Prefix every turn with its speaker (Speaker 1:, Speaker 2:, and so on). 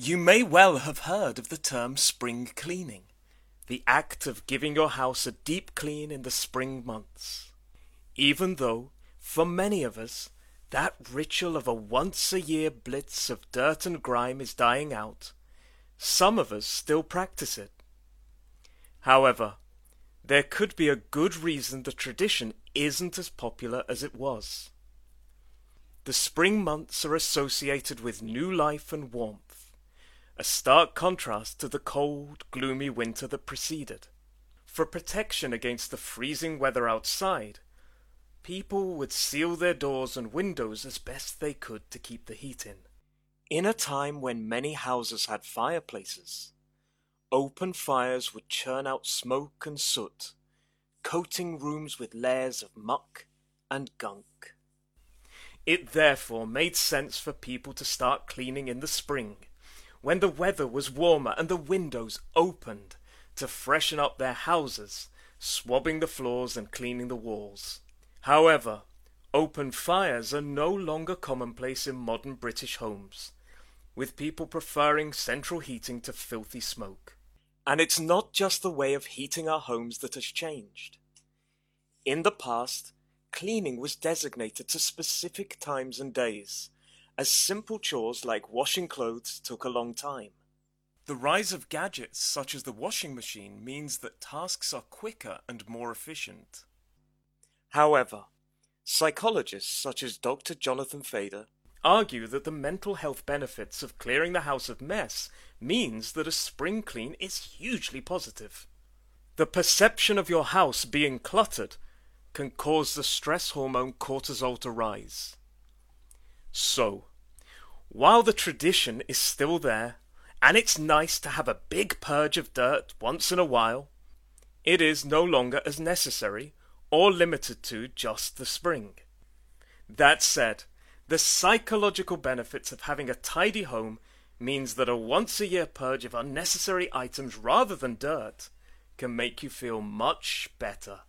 Speaker 1: You may well have heard of the term spring cleaning, the act of giving your house a deep clean in the spring months. Even though, for many of us, that ritual of a once a year blitz of dirt and grime is dying out, some of us still practice it. However, there could be a good reason the tradition isn't as popular as it was. The spring months are associated with new life and warmth, a stark contrast to the cold, gloomy winter that preceded. For protection against the freezing weather outside, people would seal their doors and windows as best they could to keep the heat in. In a time when many houses had fireplaces, open fires would churn out smoke and soot, coating rooms with layers of muck and gunk. It therefore made sense for people to start cleaning in the spring, when the weather was warmer and the windows opened to freshen up their houses, swabbing the floors and cleaning the walls. However, open fires are no longer commonplace in modern British homes, with people preferring central heating to filthy smoke. And it's not just the way of heating our homes that has changed. In the past, cleaning was designated to specific times and days, as simple chores like washing clothes took a long time. The rise of gadgets such as the washing machine means that tasks are quicker and more efficient. However, psychologists such as Dr. Jonathan Fader argue that the mental health benefits of clearing the house of mess means that a spring clean is hugely positive. The perception of your house being cluttered can cause the stress hormone cortisol to rise. So, while the tradition is still there, and it's nice to have a big purge of dirt once in a while, it is no longer as necessary or limited to just the spring. That said, the psychological benefits of having a tidy home means that a once a year purge of unnecessary items rather than dirt can make you feel much better.